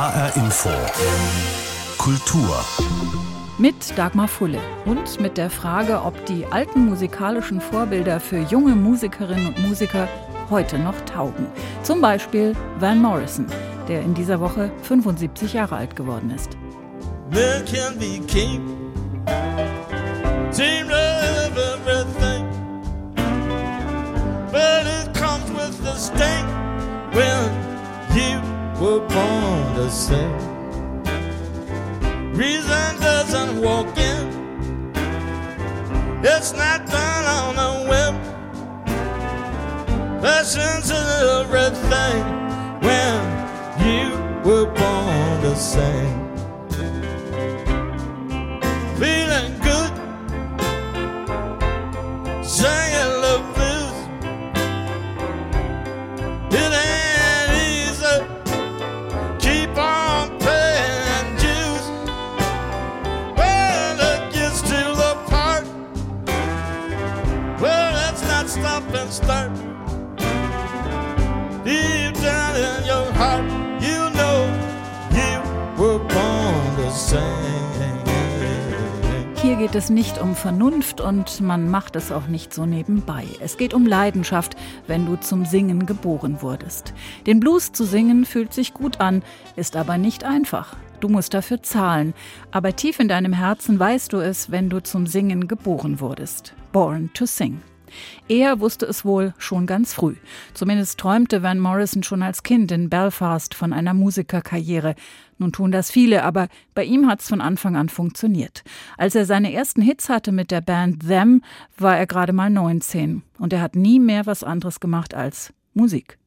HR Info. Kultur. Mit Dagmar Fulle und mit der Frage, ob die alten musikalischen Vorbilder für junge Musikerinnen und Musiker heute noch taugen. Zum Beispiel Van Morrison, der in dieser Woche 75 Jahre alt geworden ist. Men can be king. Seem to have everything. But it comes with the sting when you were born to sing. Reason doesn't walk in. It's not done on a whim. Passion's everything when you were born to sing. Geht es nicht um Vernunft und man macht es auch nicht so nebenbei. Es geht um Leidenschaft, wenn du zum Singen geboren wurdest. Den Blues zu singen fühlt sich gut an, ist aber nicht einfach. Du musst dafür zahlen, aber tief in deinem Herzen weißt du es, wenn du zum Singen geboren wurdest. Born to Sing. Er wusste es wohl schon ganz früh. Zumindest träumte Van Morrison schon als Kind in Belfast von einer Musikerkarriere. Nun tun das viele, aber bei ihm hat es von Anfang an funktioniert. Als er seine ersten Hits hatte mit der Band Them, war er gerade mal 19 und er hat nie mehr was anderes gemacht als Musik.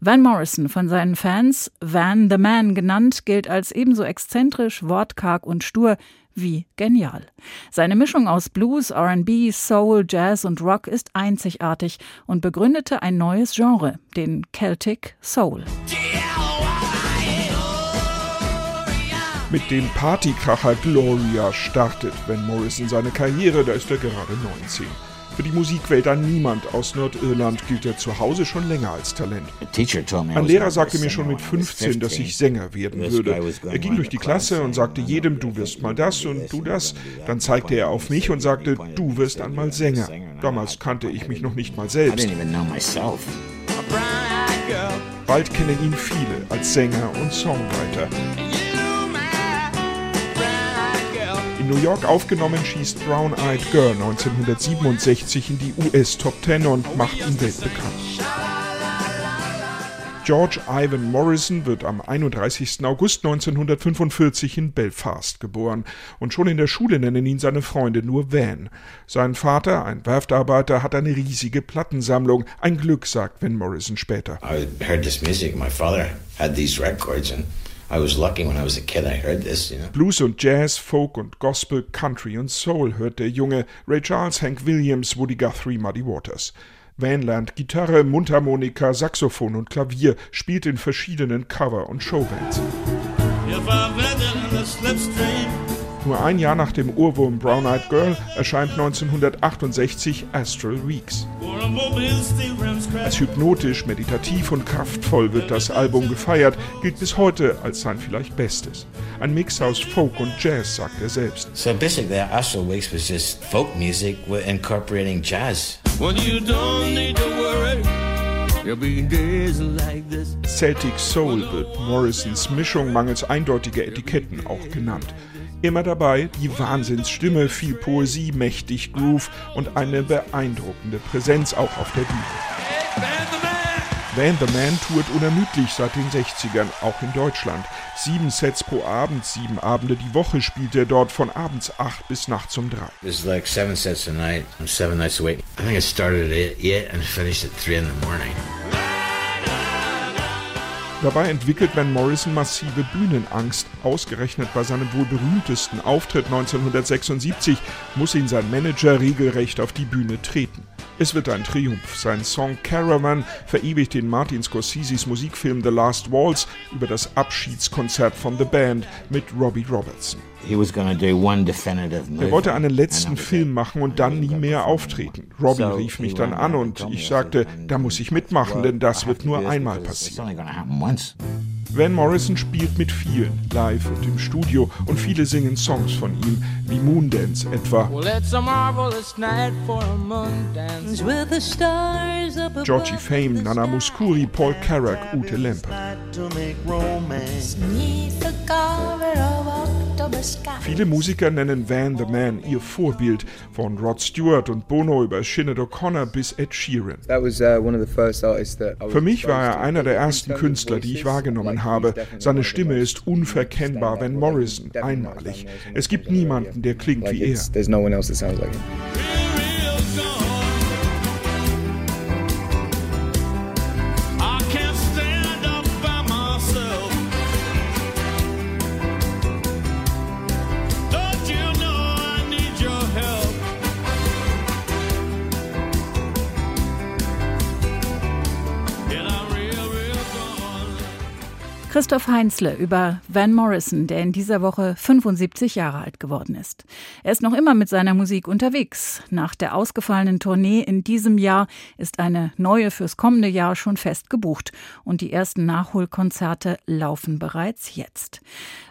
Van Morrison, von seinen Fans Van the Man genannt, gilt als ebenso exzentrisch, wortkarg und stur wie genial. Seine Mischung aus Blues, RB, Soul, Jazz und Rock ist einzigartig und begründete ein neues Genre, den Celtic Soul. Mit dem Partykracher Gloria startet Van Morrison seine Karriere, da ist er gerade 19. Für die Musikwelt an niemand aus Nordirland gilt er zu Hause schon länger als Talent. Ein Lehrer sagte mir schon mit 15, dass ich Sänger werden würde. Er ging durch die Klasse und sagte jedem, du wirst mal das und du das. Dann zeigte er auf mich und sagte, du wirst einmal Sänger. Damals kannte ich mich noch nicht mal selbst. Bald kennen ihn viele als Sänger und Songwriter. In New York aufgenommen schießt Brown Eyed Girl 1967 in die US Top 10 und macht ihn weltbekannt. George Ivan Morrison wird am 31. August 1945 in Belfast geboren und schon in der Schule nennen ihn seine Freunde nur Van. Sein Vater, ein Werftarbeiter, hat eine riesige Plattensammlung. Ein Glück, sagt Van Morrison später. I heard this music. My father had these records and Blues und Jazz, Folk und Gospel, Country und Soul hört der Junge. Ray Charles, Hank Williams, Woody Guthrie, Muddy Waters. Van lernt Gitarre, Mundharmonika, Saxophon und Klavier, spielt in verschiedenen Cover- und Showbands. Nur ein Jahr nach dem Urwurm Brown Eyed Girl erscheint 1968 Astral Weeks. Als hypnotisch, meditativ und kraftvoll wird das Album gefeiert, gilt bis heute als sein vielleicht bestes. Ein Mix aus Folk und Jazz, sagt er selbst. So basically Astral Weeks was just folk music incorporating jazz. Well, you don't need to worry. Celtic Soul wird Morrisons Mischung mangels eindeutiger Etiketten auch genannt. Immer dabei die Wahnsinnsstimme, viel Poesie, mächtig Groove und eine beeindruckende Präsenz auch auf der Bühne. Van the Man tourt unermüdlich seit den 60ern, auch in Deutschland. Sieben Sets pro Abend, sieben Abende die Woche spielt er dort von abends acht bis nachts um drei. It's like seven sets a night, seven nights a week. I think it started at eight and finished at three in the morning. Dabei entwickelt Van Morrison massive Bühnenangst. Ausgerechnet bei seinem wohl berühmtesten Auftritt 1976 muss ihn sein Manager regelrecht auf die Bühne treten. Es wird ein Triumph. Sein Song Caravan verewigt in Martin Scorseses Musikfilm The Last Waltz über das Abschiedskonzert von The Band mit Robbie Robertson. Er wollte einen letzten Film machen und dann nie mehr auftreten. Robbie rief mich dann an und ich sagte, da muss ich mitmachen, denn das wird nur einmal passieren. Van Morrison spielt mit vielen, live und im Studio, und viele singen Songs von ihm, wie Moondance etwa. Georgie Fame, Nana Muscuri, Paul Carrack, Ute Lemper. Viele Musiker nennen Van the Man ihr Vorbild, von Rod Stewart und Bono über Sinead O'Connor bis Ed Sheeran. Uh, Für mich war er einer der ersten Künstler, die ich wahrgenommen habe. Seine Stimme ist unverkennbar, Van Morrison, einmalig. Es gibt niemanden, der klingt wie er. Christoph Heinzle über Van Morrison, der in dieser Woche 75 Jahre alt geworden ist. Er ist noch immer mit seiner Musik unterwegs. Nach der ausgefallenen Tournee in diesem Jahr ist eine neue fürs kommende Jahr schon fest gebucht und die ersten Nachholkonzerte laufen bereits jetzt.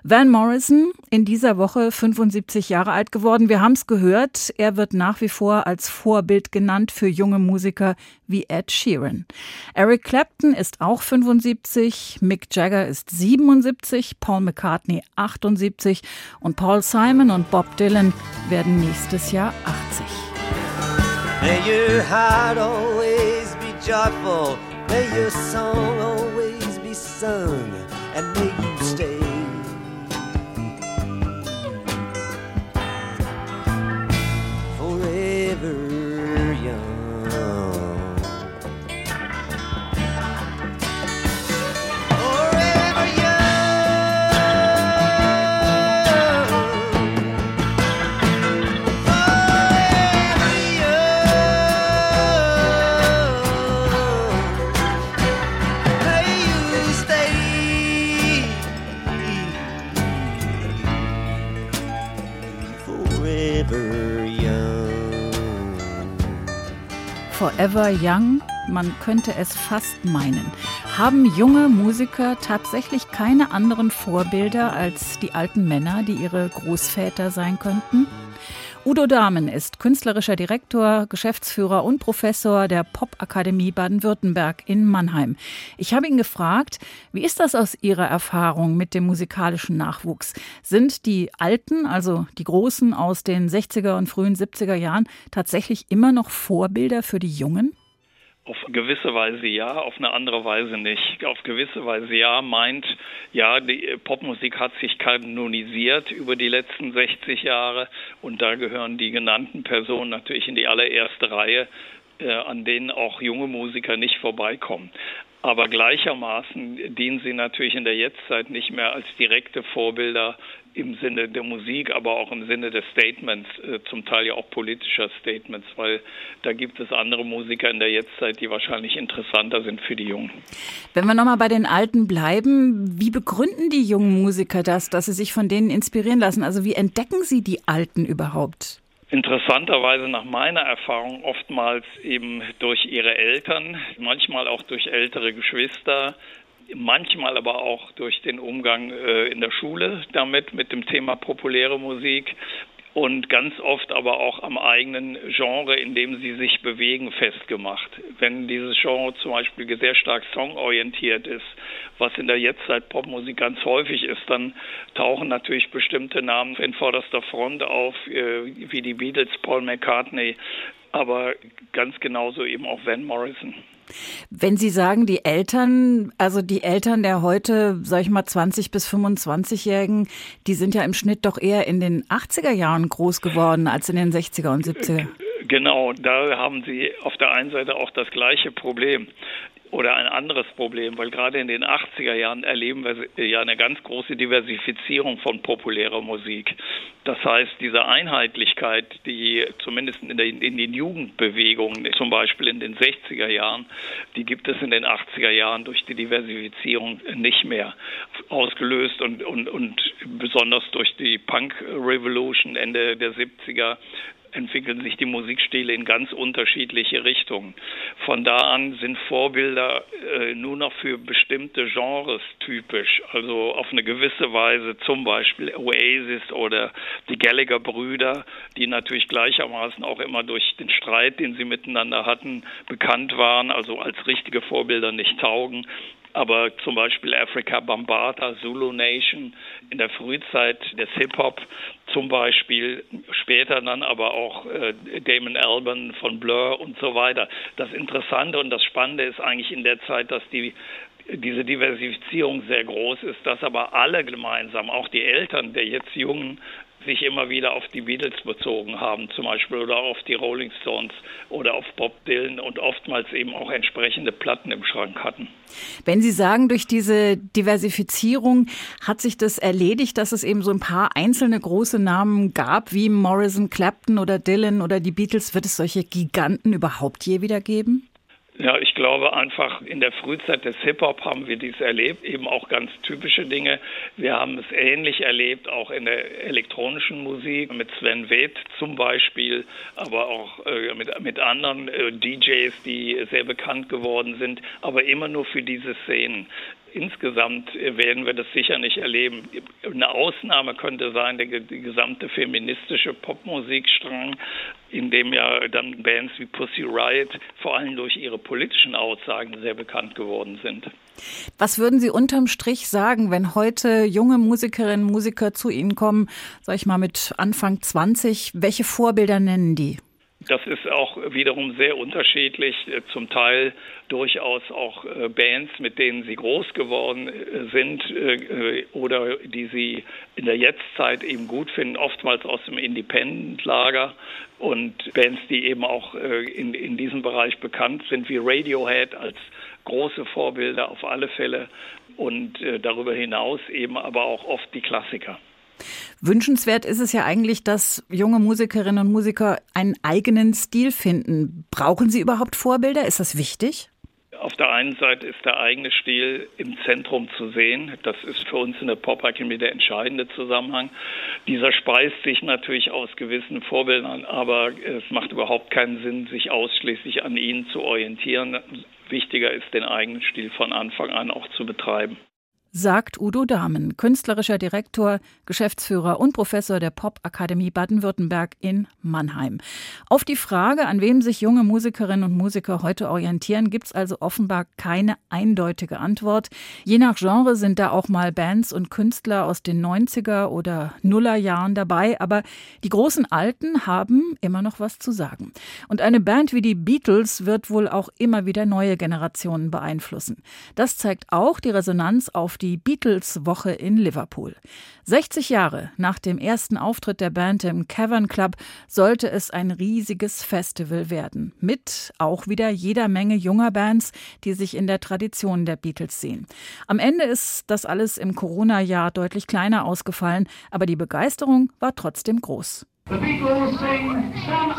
Van Morrison in dieser Woche 75 Jahre alt geworden. Wir haben es gehört. Er wird nach wie vor als Vorbild genannt für junge Musiker wie Ed Sheeran. Eric Clapton ist auch 75, Mick Jagger ist 77, Paul McCartney 78 und Paul Simon und Bob Dylan werden nächstes Jahr 80. May your heart always be joyful, may your song always be sung, and may Forever Young, man könnte es fast meinen. Haben junge Musiker tatsächlich keine anderen Vorbilder als die alten Männer, die ihre Großväter sein könnten? Udo Dahmen ist künstlerischer Direktor, Geschäftsführer und Professor der Popakademie Baden-Württemberg in Mannheim. Ich habe ihn gefragt, wie ist das aus Ihrer Erfahrung mit dem musikalischen Nachwuchs? Sind die Alten, also die Großen aus den 60er und frühen 70er Jahren, tatsächlich immer noch Vorbilder für die Jungen? Auf gewisse Weise ja, auf eine andere Weise nicht. Auf gewisse Weise ja meint, ja, die Popmusik hat sich kanonisiert über die letzten 60 Jahre und da gehören die genannten Personen natürlich in die allererste Reihe, äh, an denen auch junge Musiker nicht vorbeikommen. Aber gleichermaßen dienen sie natürlich in der Jetztzeit nicht mehr als direkte Vorbilder im Sinne der Musik, aber auch im Sinne des Statements, äh, zum Teil ja auch politischer Statements, weil da gibt es andere Musiker in der Jetztzeit, die wahrscheinlich interessanter sind für die Jungen. Wenn wir nochmal bei den Alten bleiben, wie begründen die jungen Musiker das, dass sie sich von denen inspirieren lassen? Also wie entdecken sie die Alten überhaupt? Interessanterweise nach meiner Erfahrung oftmals eben durch ihre Eltern, manchmal auch durch ältere Geschwister, manchmal aber auch durch den Umgang äh, in der Schule damit, mit dem Thema populäre Musik und ganz oft aber auch am eigenen Genre, in dem sie sich bewegen, festgemacht. Wenn dieses Genre zum Beispiel sehr stark songorientiert ist, was in der Jetztzeit Popmusik ganz häufig ist, dann tauchen natürlich bestimmte Namen in vorderster Front auf, äh, wie die Beatles, Paul McCartney, aber ganz genauso eben auch Van Morrison. Wenn Sie sagen, die Eltern, also die Eltern der heute, sag ich mal, 20 bis 25-Jährigen, die sind ja im Schnitt doch eher in den 80er Jahren groß geworden als in den 60er und 70er. Genau, da haben Sie auf der einen Seite auch das gleiche Problem. Oder ein anderes Problem, weil gerade in den 80er Jahren erleben wir ja eine ganz große Diversifizierung von populärer Musik. Das heißt, diese Einheitlichkeit, die zumindest in, den, in den Jugendbewegungen, zum Beispiel in den 60er Jahren, die gibt es in den 80er Jahren durch die Diversifizierung nicht mehr ausgelöst und, und, und besonders durch die Punk Revolution Ende der 70er entwickeln sich die Musikstile in ganz unterschiedliche Richtungen. Von da an sind Vorbilder äh, nur noch für bestimmte Genres typisch, also auf eine gewisse Weise zum Beispiel Oasis oder die Gallagher-Brüder, die natürlich gleichermaßen auch immer durch den Streit, den sie miteinander hatten, bekannt waren, also als richtige Vorbilder nicht taugen aber zum Beispiel Africa Bambata, Zulu Nation in der Frühzeit des Hip-Hop zum Beispiel, später dann aber auch äh, Damon Alban von Blur und so weiter. Das Interessante und das Spannende ist eigentlich in der Zeit, dass die diese Diversifizierung sehr groß ist, dass aber alle gemeinsam, auch die Eltern der jetzt jungen sich immer wieder auf die Beatles bezogen haben, zum Beispiel, oder auf die Rolling Stones oder auf Bob Dylan und oftmals eben auch entsprechende Platten im Schrank hatten. Wenn Sie sagen, durch diese Diversifizierung hat sich das erledigt, dass es eben so ein paar einzelne große Namen gab, wie Morrison, Clapton oder Dylan oder die Beatles, wird es solche Giganten überhaupt je wieder geben? Ja, ich glaube einfach in der Frühzeit des Hip-Hop haben wir dies erlebt, eben auch ganz typische Dinge. Wir haben es ähnlich erlebt, auch in der elektronischen Musik mit Sven Weth zum Beispiel, aber auch äh, mit, mit anderen äh, DJs, die sehr bekannt geworden sind, aber immer nur für diese Szenen insgesamt werden wir das sicher nicht erleben. Eine Ausnahme könnte sein, der, der gesamte feministische Popmusikstrang, in dem ja dann Bands wie Pussy Riot vor allem durch ihre politischen Aussagen sehr bekannt geworden sind. Was würden Sie unterm Strich sagen, wenn heute junge Musikerinnen und Musiker zu Ihnen kommen, sag ich mal mit Anfang 20, welche Vorbilder nennen die? Das ist auch wiederum sehr unterschiedlich, äh, zum Teil durchaus auch äh, Bands, mit denen sie groß geworden äh, sind oder die sie in der Jetztzeit eben gut finden, oftmals aus dem Independent-Lager und Bands, die eben auch in, in diesem Bereich bekannt sind, wie Radiohead als große Vorbilder auf alle Fälle und darüber hinaus eben aber auch oft die Klassiker. Wünschenswert ist es ja eigentlich, dass junge Musikerinnen und Musiker einen eigenen Stil finden. Brauchen sie überhaupt Vorbilder? Ist das wichtig? Auf der einen Seite ist der eigene Stil im Zentrum zu sehen. Das ist für uns in der Pop-Akademie der entscheidende Zusammenhang. Dieser speist sich natürlich aus gewissen Vorbildern, aber es macht überhaupt keinen Sinn, sich ausschließlich an ihnen zu orientieren. Wichtiger ist, den eigenen Stil von Anfang an auch zu betreiben sagt Udo Dahmen, künstlerischer Direktor, Geschäftsführer und Professor der Popakademie Baden-Württemberg in Mannheim. Auf die Frage, an wem sich junge Musikerinnen und Musiker heute orientieren, gibt es also offenbar keine eindeutige Antwort. Je nach Genre sind da auch mal Bands und Künstler aus den 90er oder Nullerjahren dabei, aber die großen Alten haben immer noch was zu sagen. Und eine Band wie die Beatles wird wohl auch immer wieder neue Generationen beeinflussen. Das zeigt auch die Resonanz auf die Beatles-Woche in Liverpool. 60 Jahre nach dem ersten Auftritt der Band im Cavern Club sollte es ein riesiges Festival werden. Mit auch wieder jeder Menge junger Bands, die sich in der Tradition der Beatles sehen. Am Ende ist das alles im Corona-Jahr deutlich kleiner ausgefallen, aber die Begeisterung war trotzdem groß. The Beatles sing Some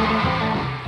Other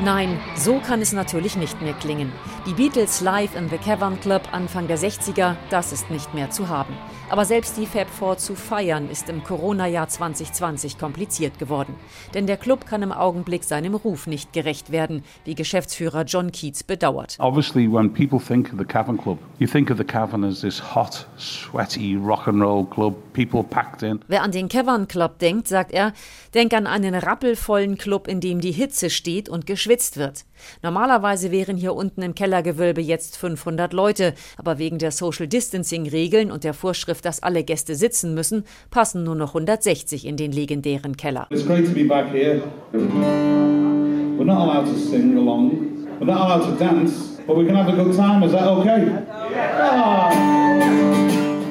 Nein, so kann es natürlich nicht mehr klingen. Die Beatles live in The Cavern Club Anfang der 60er, das ist nicht mehr zu haben. Aber selbst die Fab Four zu feiern ist im Corona-Jahr 2020 kompliziert geworden. Denn der Club kann im Augenblick seinem Ruf nicht gerecht werden, wie Geschäftsführer John Keats bedauert. Obviously, when people think of the Cavern Club, you think of the Cavern as this hot, sweaty rock and roll club, people packed in. Wer an den Cavern Club denkt, sagt er, denk an einen rappelvollen Club, in dem die Hitze steht und geschwitzt wird. Normalerweise wären hier unten im Kellergewölbe jetzt 500 Leute, aber wegen der Social Distancing Regeln und der Vorschrift, dass alle Gäste sitzen müssen, passen nur noch 160 in den legendären Keller. It's great to be back here. We're not allowed to sing along. We're not allowed to dance, but we can have a good time. Is that okay? Yeah. Oh.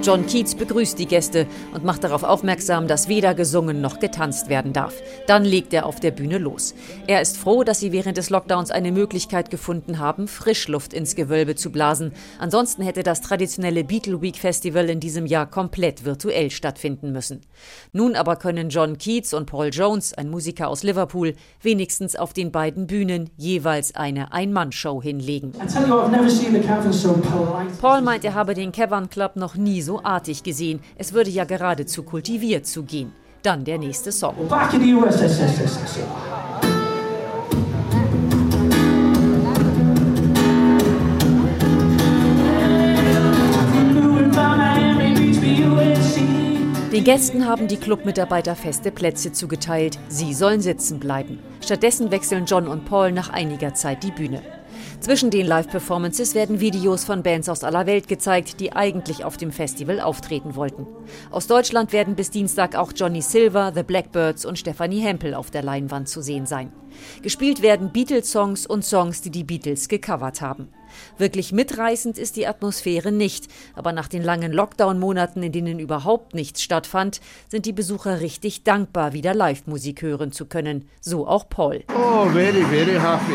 John Keats begrüßt die Gäste und macht darauf aufmerksam, dass weder gesungen noch getanzt werden darf. Dann legt er auf der Bühne los. Er ist froh, dass sie während des Lockdowns eine Möglichkeit gefunden haben, Frischluft ins Gewölbe zu blasen. Ansonsten hätte das traditionelle Beatle Week Festival in diesem Jahr komplett virtuell stattfinden müssen. Nun aber können John Keats und Paul Jones, ein Musiker aus Liverpool, wenigstens auf den beiden Bühnen jeweils eine Ein-Mann-Show hinlegen. Paul meint, er habe den Cavern Club noch nie so artig gesehen. Es würde ja geradezu kultiviert zugehen. Dann der nächste Song. Den Gästen haben die Clubmitarbeiter feste Plätze zugeteilt. Sie sollen sitzen bleiben. Stattdessen wechseln John und Paul nach einiger Zeit die Bühne. Zwischen den Live-Performances werden Videos von Bands aus aller Welt gezeigt, die eigentlich auf dem Festival auftreten wollten. Aus Deutschland werden bis Dienstag auch Johnny Silver, The Blackbirds und Stephanie Hempel auf der Leinwand zu sehen sein. Gespielt werden Beatles-Songs und Songs, die die Beatles gecovert haben. Wirklich mitreißend ist die Atmosphäre nicht, aber nach den langen Lockdown-Monaten, in denen überhaupt nichts stattfand, sind die Besucher richtig dankbar, wieder Live-Musik hören zu können. So auch Paul. Oh, very, very happy.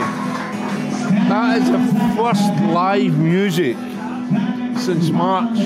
That is the first live music since March.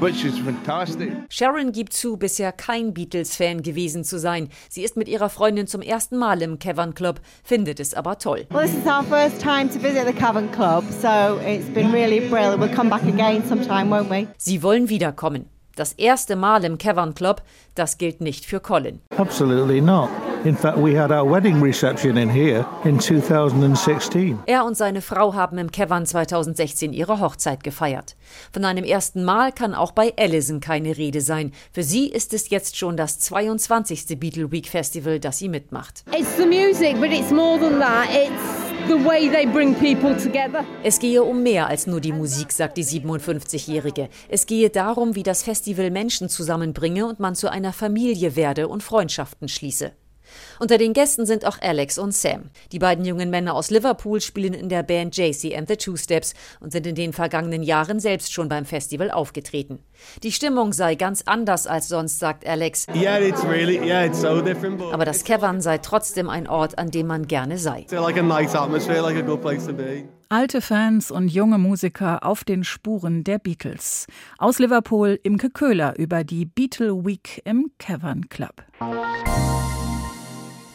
Which is fantastic. Sharon gibt zu, bisher kein Beatles-Fan gewesen zu sein. Sie ist mit ihrer Freundin zum ersten Mal im Cavern Club, findet es aber toll. Well, this is our first time to visit the Cavern Club, so it's been really brilliant. We'll come back again sometime, won't we? Sie wollen wiederkommen. Das erste Mal im Cavern Club, das gilt nicht für Colin. Absolutely not. In fact, we had our wedding reception in here in 2016. Er und seine Frau haben im Cavern 2016 ihre Hochzeit gefeiert. Von einem ersten Mal kann auch bei Allison keine Rede sein. Für sie ist es jetzt schon das 22. Beatle Week Festival, das sie mitmacht. It's the music, but it's more than that. It's the way they bring people together. Es gehe um mehr als nur die Musik, sagt die 57-Jährige. Es gehe darum, wie das Festival Menschen zusammenbringe und man zu einer Familie werde und Freundschaften schließe. Unter den Gästen sind auch Alex und Sam. Die beiden jungen Männer aus Liverpool spielen in der Band JC and the Two Steps und sind in den vergangenen Jahren selbst schon beim Festival aufgetreten. Die Stimmung sei ganz anders als sonst, sagt Alex. Yeah, it's really, yeah, it's so different, but Aber das Cavern sei trotzdem ein Ort, an dem man gerne sei. Alte Fans und junge Musiker auf den Spuren der Beatles. Aus Liverpool Imke Köhler über die Beatle Week im Cavern Club.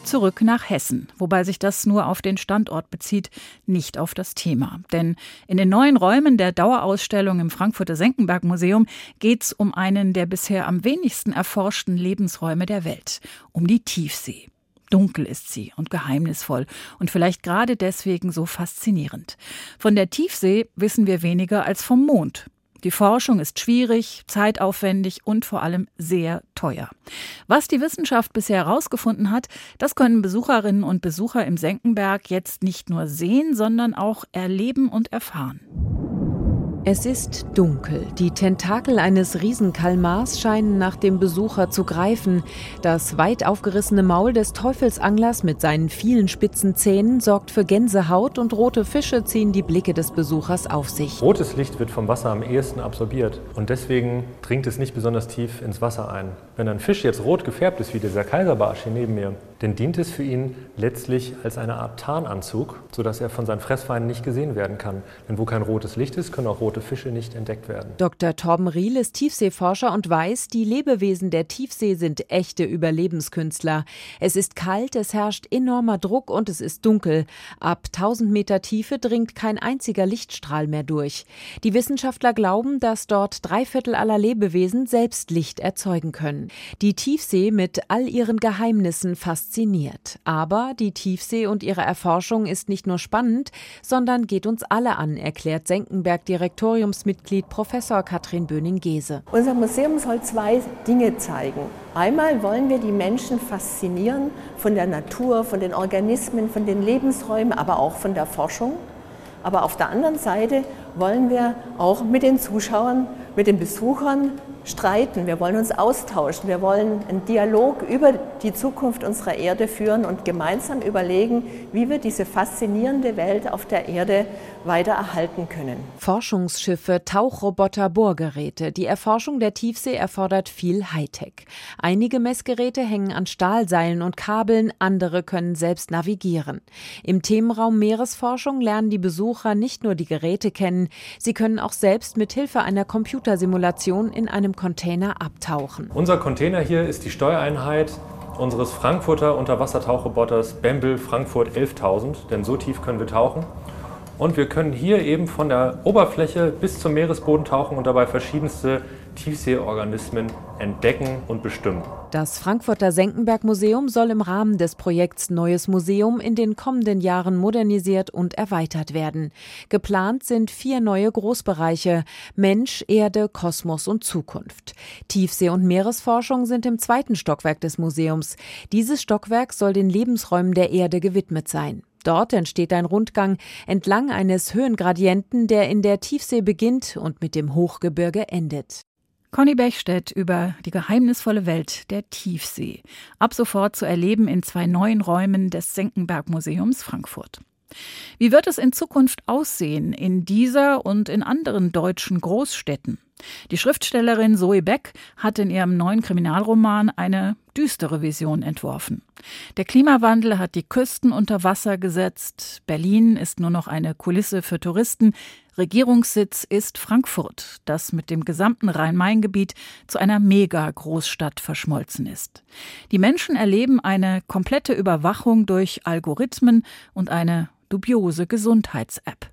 Zurück nach Hessen, wobei sich das nur auf den Standort bezieht, nicht auf das Thema. Denn in den neuen Räumen der Dauerausstellung im Frankfurter Senckenberg Museum geht es um einen der bisher am wenigsten erforschten Lebensräume der Welt, um die Tiefsee. Dunkel ist sie und geheimnisvoll und vielleicht gerade deswegen so faszinierend. Von der Tiefsee wissen wir weniger als vom Mond. Die Forschung ist schwierig, zeitaufwendig und vor allem sehr teuer. Was die Wissenschaft bisher herausgefunden hat, das können Besucherinnen und Besucher im Senckenberg jetzt nicht nur sehen, sondern auch erleben und erfahren. Es ist dunkel. Die Tentakel eines Riesenkalmars scheinen nach dem Besucher zu greifen. Das weit aufgerissene Maul des Teufelsanglers mit seinen vielen spitzen Zähnen sorgt für Gänsehaut und rote Fische ziehen die Blicke des Besuchers auf sich. Rotes Licht wird vom Wasser am ehesten absorbiert und deswegen dringt es nicht besonders tief ins Wasser ein. Wenn ein Fisch jetzt rot gefärbt ist, wie dieser Kaiserbarsch hier neben mir, dann dient es für ihn letztlich als eine Art Tarnanzug, sodass er von seinen Fressfeinden nicht gesehen werden kann. Denn wo kein rotes Licht ist, können auch rote Fische nicht entdeckt werden. Dr. Torben Riel ist Tiefseeforscher und weiß, die Lebewesen der Tiefsee sind echte Überlebenskünstler. Es ist kalt, es herrscht enormer Druck und es ist dunkel. Ab 1000 Meter Tiefe dringt kein einziger Lichtstrahl mehr durch. Die Wissenschaftler glauben, dass dort drei Viertel aller Lebewesen selbst Licht erzeugen können. Die Tiefsee mit all ihren Geheimnissen fasziniert. Aber die Tiefsee und ihre Erforschung ist nicht nur spannend, sondern geht uns alle an, erklärt Senckenberg-Direktoriumsmitglied Professor Katrin Böning-Gese. Unser Museum soll zwei Dinge zeigen. Einmal wollen wir die Menschen faszinieren von der Natur, von den Organismen, von den Lebensräumen, aber auch von der Forschung. Aber auf der anderen Seite wollen wir auch mit den Zuschauern, mit den Besuchern streiten, wir wollen uns austauschen, wir wollen einen Dialog über die Zukunft unserer Erde führen und gemeinsam überlegen, wie wir diese faszinierende Welt auf der Erde weiter erhalten können. Forschungsschiffe, Tauchroboter, Bohrgeräte. Die Erforschung der Tiefsee erfordert viel Hightech. Einige Messgeräte hängen an Stahlseilen und Kabeln, andere können selbst navigieren. Im Themenraum Meeresforschung lernen die Besucher nicht nur die Geräte kennen, sie können auch selbst mit Hilfe einer Computersimulation in einem Container abtauchen. Unser Container hier ist die Steuereinheit unseres Frankfurter Unterwassertauchroboters Bembel Frankfurt 11.000, denn so tief können wir tauchen. Und wir können hier eben von der Oberfläche bis zum Meeresboden tauchen und dabei verschiedenste Tiefseeorganismen entdecken und bestimmen. Das Frankfurter Senckenberg-Museum soll im Rahmen des Projekts Neues Museum in den kommenden Jahren modernisiert und erweitert werden. Geplant sind vier neue Großbereiche Mensch, Erde, Kosmos und Zukunft. Tiefsee- und Meeresforschung sind im zweiten Stockwerk des Museums. Dieses Stockwerk soll den Lebensräumen der Erde gewidmet sein. Dort entsteht ein Rundgang entlang eines Höhengradienten, der in der Tiefsee beginnt und mit dem Hochgebirge endet. Conny Bechstedt über die geheimnisvolle Welt der Tiefsee. Ab sofort zu erleben in zwei neuen Räumen des Senckenberg Museums Frankfurt. Wie wird es in Zukunft aussehen in dieser und in anderen deutschen Großstädten? Die Schriftstellerin Zoe Beck hat in ihrem neuen Kriminalroman eine düstere Vision entworfen. Der Klimawandel hat die Küsten unter Wasser gesetzt. Berlin ist nur noch eine Kulisse für Touristen. Regierungssitz ist Frankfurt, das mit dem gesamten Rhein-Main-Gebiet zu einer Mega-Großstadt verschmolzen ist. Die Menschen erleben eine komplette Überwachung durch Algorithmen und eine dubiose Gesundheits-App.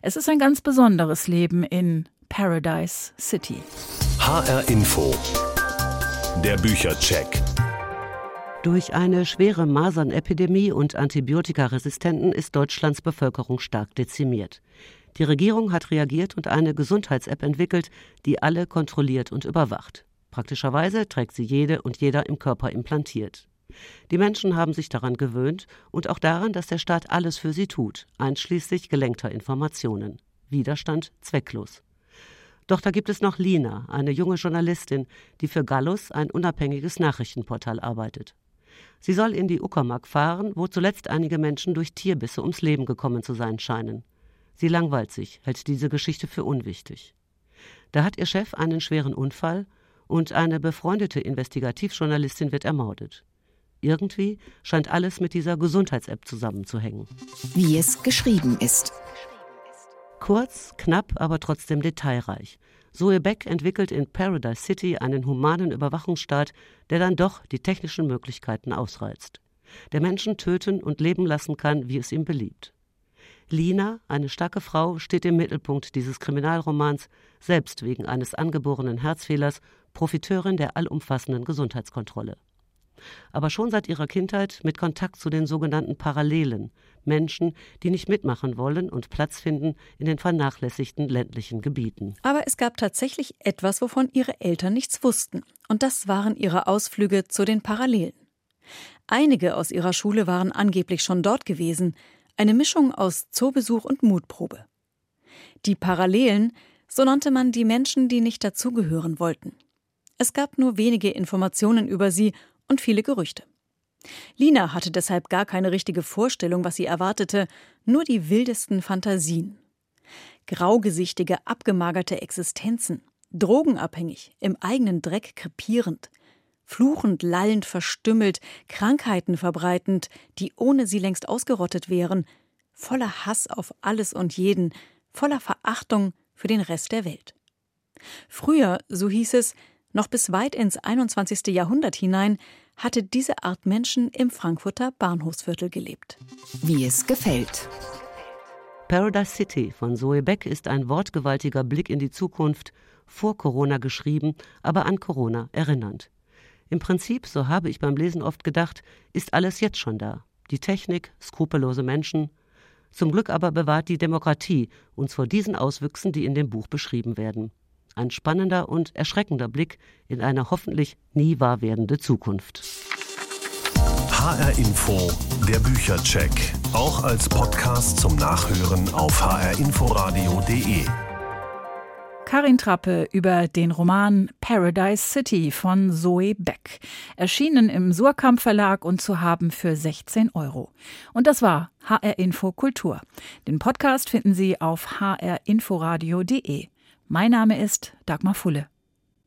Es ist ein ganz besonderes Leben in Paradise City. HR Info. Der Büchercheck. Durch eine schwere Masernepidemie und Antibiotikaresistenten ist Deutschlands Bevölkerung stark dezimiert. Die Regierung hat reagiert und eine Gesundheits-App entwickelt, die alle kontrolliert und überwacht. Praktischerweise trägt sie jede und jeder im Körper implantiert. Die Menschen haben sich daran gewöhnt und auch daran, dass der Staat alles für sie tut, einschließlich gelenkter Informationen. Widerstand zwecklos. Doch da gibt es noch Lina, eine junge Journalistin, die für Gallus, ein unabhängiges Nachrichtenportal, arbeitet. Sie soll in die Uckermark fahren, wo zuletzt einige Menschen durch Tierbisse ums Leben gekommen zu sein scheinen. Sie langweilt sich, hält diese Geschichte für unwichtig. Da hat ihr Chef einen schweren Unfall und eine befreundete Investigativjournalistin wird ermordet. Irgendwie scheint alles mit dieser Gesundheits-App zusammenzuhängen. Wie es geschrieben ist. Kurz, knapp, aber trotzdem detailreich. Zoe Beck entwickelt in Paradise City einen humanen Überwachungsstaat, der dann doch die technischen Möglichkeiten ausreizt. Der Menschen töten und leben lassen kann, wie es ihm beliebt. Lina, eine starke Frau, steht im Mittelpunkt dieses Kriminalromans, selbst wegen eines angeborenen Herzfehlers, Profiteurin der allumfassenden Gesundheitskontrolle aber schon seit ihrer Kindheit mit Kontakt zu den sogenannten Parallelen, Menschen, die nicht mitmachen wollen und Platz finden in den vernachlässigten ländlichen Gebieten. Aber es gab tatsächlich etwas, wovon ihre Eltern nichts wussten, und das waren ihre Ausflüge zu den Parallelen. Einige aus ihrer Schule waren angeblich schon dort gewesen, eine Mischung aus Zoobesuch und Mutprobe. Die Parallelen, so nannte man die Menschen, die nicht dazugehören wollten. Es gab nur wenige Informationen über sie und viele Gerüchte. Lina hatte deshalb gar keine richtige Vorstellung, was sie erwartete, nur die wildesten Fantasien. Graugesichtige, abgemagerte Existenzen, drogenabhängig, im eigenen Dreck krepierend, fluchend, lallend, verstümmelt, Krankheiten verbreitend, die ohne sie längst ausgerottet wären, voller Hass auf alles und jeden, voller Verachtung für den Rest der Welt. Früher, so hieß es, noch bis weit ins 21. Jahrhundert hinein hatte diese Art Menschen im Frankfurter Bahnhofsviertel gelebt. Wie es gefällt. Paradise City von Zoe Beck ist ein wortgewaltiger Blick in die Zukunft, vor Corona geschrieben, aber an Corona erinnernd. Im Prinzip, so habe ich beim Lesen oft gedacht, ist alles jetzt schon da. Die Technik, skrupellose Menschen. Zum Glück aber bewahrt die Demokratie uns vor diesen Auswüchsen, die in dem Buch beschrieben werden. Ein spannender und erschreckender Blick in eine hoffentlich nie wahr werdende Zukunft. HR Info, der Büchercheck. Auch als Podcast zum Nachhören auf hrinforadio.de. Karin Trappe über den Roman Paradise City von Zoe Beck. Erschienen im Surkamp Verlag und zu haben für 16 Euro. Und das war HR Info Kultur. Den Podcast finden Sie auf hrinforadio.de. Mein Name ist Dagmar Fulle.